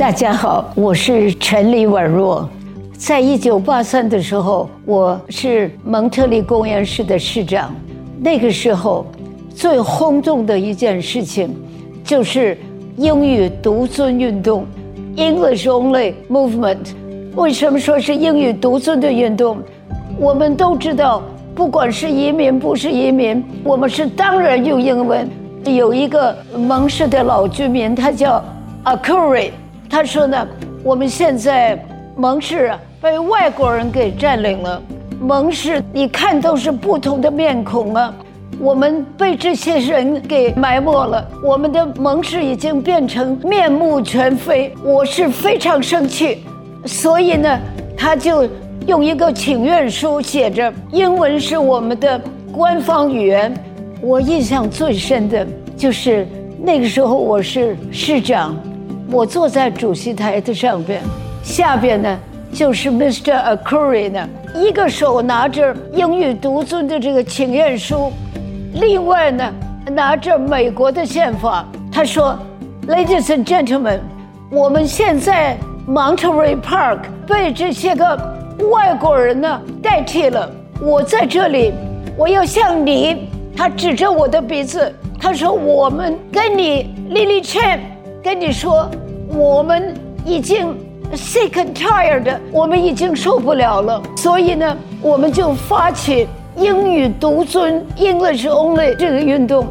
大家好，我是陈李婉若。在一九八三的时候，我是蒙特利公园市的市长。那个时候，最轰动的一件事情，就是英语独尊运动 （English Only Movement）。为什么说是英语独尊的运动？我们都知道，不管是移民不是移民，我们是当然用英文。有一个蒙氏的老居民，他叫 Akuri。他说呢，我们现在蒙氏被外国人给占领了，蒙氏你看都是不同的面孔啊，我们被这些人给埋没了，我们的蒙氏已经变成面目全非，我是非常生气，所以呢，他就用一个请愿书写着，英文是我们的官方语言。我印象最深的就是那个时候我是市长。我坐在主席台的上边，下边呢就是 Mr. Akuri 呢，一个手拿着英语独尊的这个请愿书，另外呢拿着美国的宪法。他说：“Ladies and gentlemen，我们现在 Monterey Park 被这些个外国人呢代替了。我在这里，我要向你，他指着我的鼻子，他说：我们跟你 Lily Chen。”跟你说，我们已经 sick and tired，我们已经受不了了，所以呢，我们就发起英语独尊 （English Only） 这个运动。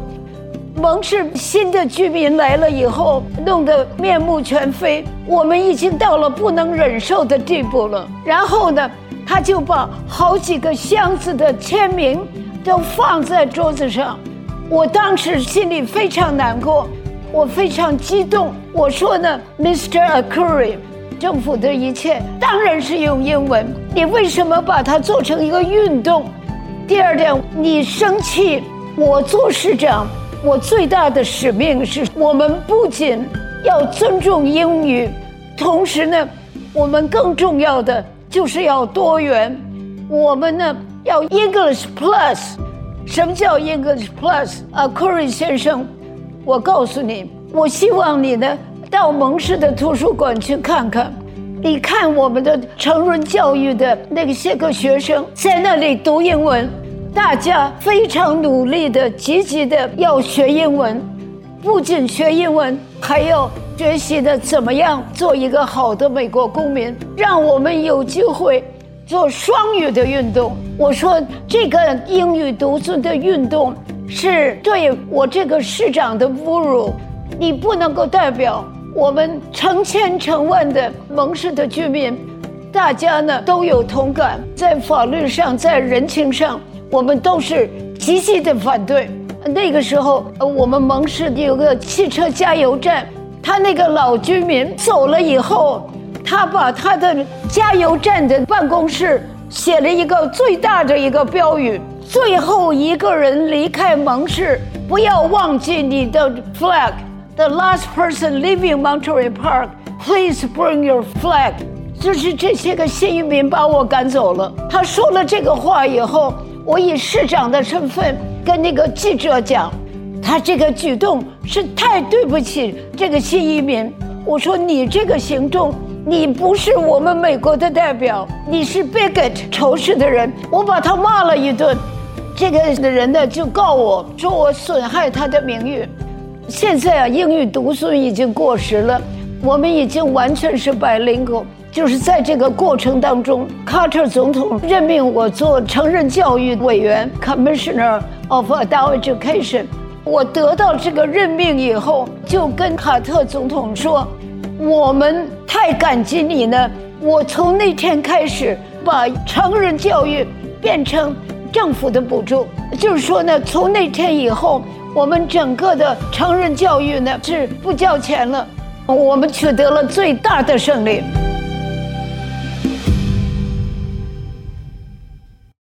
蒙氏新的居民来了以后，弄得面目全非，我们已经到了不能忍受的地步了。然后呢，他就把好几个箱子的签名都放在桌子上，我当时心里非常难过。我非常激动，我说呢，Mr. Akuri，政府的一切当然是用英文，你为什么把它做成一个运动？第二点，你生气，我做市长，我最大的使命是我们不仅要尊重英语，同时呢，我们更重要的就是要多元，我们呢要 English Plus，什么叫 English Plus？Akuri 先生。我告诉你，我希望你呢到蒙氏的图书馆去看看。你看我们的成人教育的那些个学生在那里读英文，大家非常努力的、积极的要学英文，不仅学英文，还要学习的怎么样做一个好的美国公民，让我们有机会做双语的运动。我说这个英语独尊的运动。是对我这个市长的侮辱，你不能够代表我们成千成万的蒙氏的居民，大家呢都有同感，在法律上，在人情上，我们都是积极的反对。那个时候，我们蒙氏有个汽车加油站，他那个老居民走了以后，他把他的加油站的办公室写了一个最大的一个标语。最后一个人离开蒙氏，不要忘记你的 flag。The last person leaving Monterey Park, please bring your flag。就是这些个新移民把我赶走了。他说了这个话以后，我以市长的身份跟那个记者讲，他这个举动是太对不起这个新移民。我说你这个行动，你不是我们美国的代表，你是 bigot 仇视的人。我把他骂了一顿。这个的人呢，就告我说我损害他的名誉。现在啊，英语独尊已经过时了，我们已经完全是 bilingual。就是在这个过程当中，卡特总统任命我做成人教育委员 （Commissioner of Adult Education）。我得到这个任命以后，就跟卡特总统说：“我们太感激你呢。”我从那天开始，把成人教育变成。政府的补助，就是说呢，从那天以后，我们整个的成人教育呢是不交钱了，我们取得了最大的胜利。